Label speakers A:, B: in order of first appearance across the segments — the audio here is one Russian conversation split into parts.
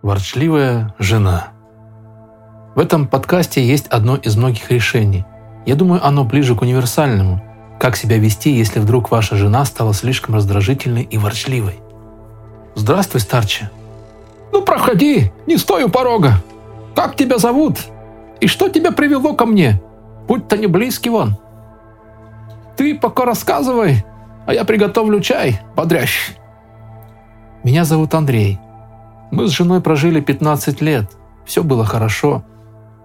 A: Ворчливая жена. В этом подкасте есть одно из многих решений. Я думаю, оно ближе к универсальному. Как себя вести, если вдруг ваша жена стала слишком раздражительной и ворчливой? Здравствуй, старче.
B: Ну, проходи, не стой у порога. Как тебя зовут? И что тебя привело ко мне? Будь-то не близкий вон. Ты пока рассказывай, а я приготовлю чай бодрящий.
A: Меня зовут Андрей. Мы с женой прожили 15 лет. Все было хорошо.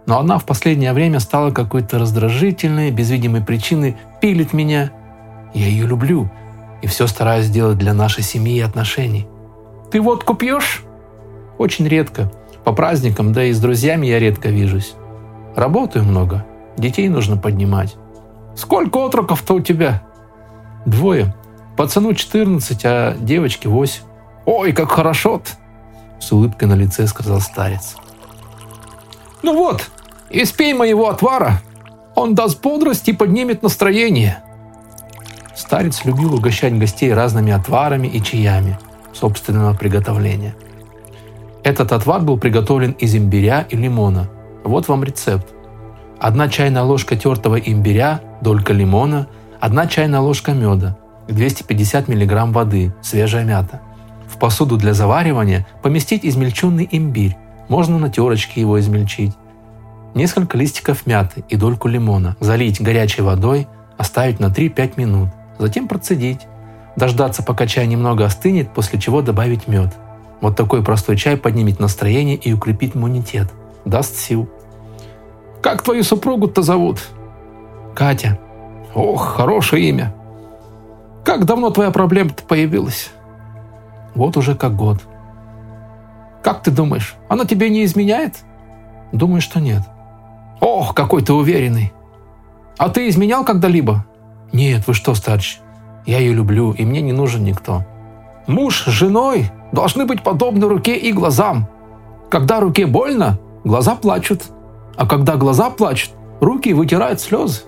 A: Но она в последнее время стала какой-то раздражительной, без видимой причины пилит меня. Я ее люблю и все стараюсь сделать для нашей семьи и отношений.
B: Ты водку пьешь?
A: Очень редко. По праздникам, да и с друзьями я редко вижусь. Работаю много. Детей нужно поднимать.
B: Сколько отроков-то у тебя?
A: Двое. Пацану 14, а девочке 8.
B: Ой, как хорошо-то!
A: С улыбкой на лице сказал старец.
B: Ну вот, испей моего отвара. Он даст бодрость и поднимет настроение.
A: Старец любил угощать гостей разными отварами и чаями собственного приготовления. Этот отвар был приготовлен из имбиря и лимона. Вот вам рецепт. Одна чайная ложка тертого имбиря, долька лимона, одна чайная ложка меда, 250 мг воды, свежая мята. В посуду для заваривания поместить измельченный имбирь, можно на терочке его измельчить. Несколько листиков мяты и дольку лимона залить горячей водой, оставить на 3-5 минут, затем процедить. Дождаться, пока чай немного остынет, после чего добавить мед. Вот такой простой чай поднимет настроение и укрепит иммунитет. Даст сил.
B: «Как твою супругу-то зовут?»
A: «Катя».
B: «Ох, хорошее имя. Как давно твоя проблема-то появилась?»
A: «Вот уже как год».
B: «Как ты думаешь, она тебе не изменяет?»
A: «Думаю, что нет».
B: «Ох, какой ты уверенный! А ты изменял когда-либо?»
A: «Нет, вы что, старче? Я ее люблю, и мне не нужен никто».
B: «Муж с женой должны быть подобны руке и глазам. Когда руке больно, глаза плачут. А когда глаза плачут, руки вытирают слезы.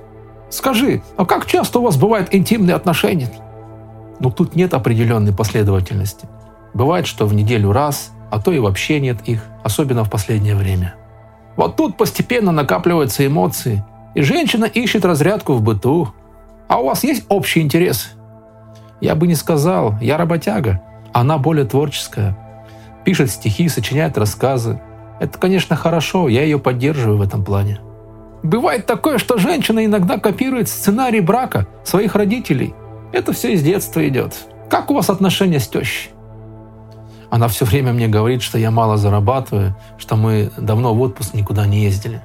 B: Скажи, а как часто у вас бывают интимные отношения?»
A: Ну, тут нет определенной последовательности. Бывает, что в неделю раз, а то и вообще нет их, особенно в последнее время.
B: Вот тут постепенно накапливаются эмоции, и женщина ищет разрядку в быту. А у вас есть общий интерес?
A: Я бы не сказал, я работяга. Она более творческая. Пишет стихи, сочиняет рассказы. Это, конечно, хорошо, я ее поддерживаю в этом плане.
B: Бывает такое, что женщина иногда копирует сценарий брака своих родителей. Это все из детства идет. Как у вас отношения с тещей?
A: Она все время мне говорит, что я мало зарабатываю, что мы давно в отпуск никуда не ездили.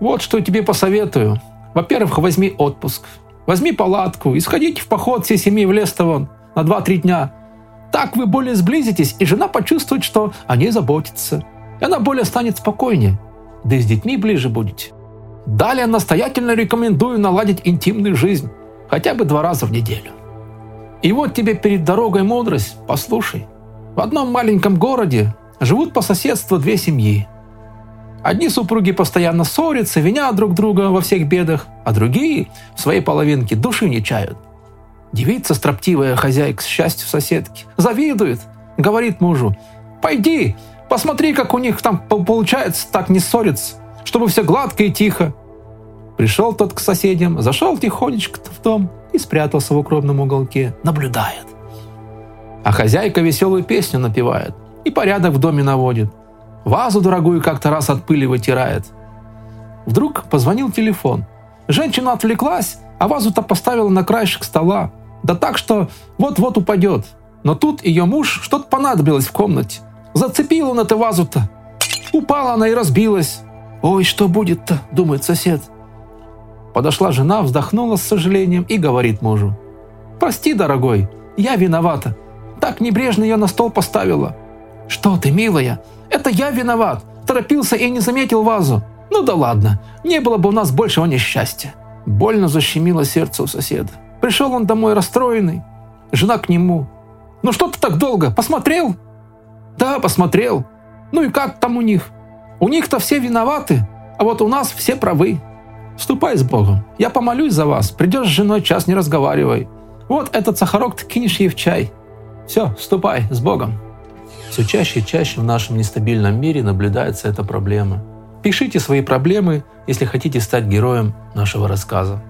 B: Вот что я тебе посоветую. Во-первых, возьми отпуск. Возьми палатку и сходите в поход всей семьи в Лестовон на 2-3 дня. Так вы более сблизитесь, и жена почувствует, что о ней заботится. И она более станет спокойнее. Да и с детьми ближе будете. Далее настоятельно рекомендую наладить интимную жизнь. Хотя бы два раза в неделю. И вот тебе перед дорогой мудрость, послушай. В одном маленьком городе живут по соседству две семьи. Одни супруги постоянно ссорятся, винят друг друга во всех бедах, а другие в своей половинке души не чают. Девица, строптивая хозяйка с счастью соседки, завидует, говорит мужу, «Пойди, посмотри, как у них там получается так не ссориться, чтобы все гладко и тихо». Пришел тот к соседям, зашел тихонечко в дом – и спрятался в укромном уголке, наблюдает. А хозяйка веселую песню напевает и порядок в доме наводит. Вазу дорогую как-то раз от пыли вытирает. Вдруг позвонил телефон. Женщина отвлеклась, а вазу-то поставила на краешек стола. Да так, что вот-вот упадет. Но тут ее муж что-то понадобилось в комнате. Зацепил он эту вазу-то. Упала она и разбилась. «Ой, что будет-то?» – думает сосед. Подошла жена, вздохнула с сожалением и говорит мужу. «Прости, дорогой, я виновата. Так небрежно ее на стол поставила». «Что ты, милая? Это я виноват. Торопился и не заметил вазу. Ну да ладно, не было бы у нас большего несчастья». Больно защемило сердце у соседа. Пришел он домой расстроенный. Жена к нему. «Ну что ты так долго? Посмотрел?» «Да, посмотрел. Ну и как там у них? У них-то все виноваты, а вот у нас все правы». Ступай с Богом. Я помолюсь за вас. Придешь с женой, час не разговаривай. Вот этот сахарок ты кинешь ей в чай. Все, ступай с Богом.
A: Все чаще и чаще в нашем нестабильном мире наблюдается эта проблема. Пишите свои проблемы, если хотите стать героем нашего рассказа.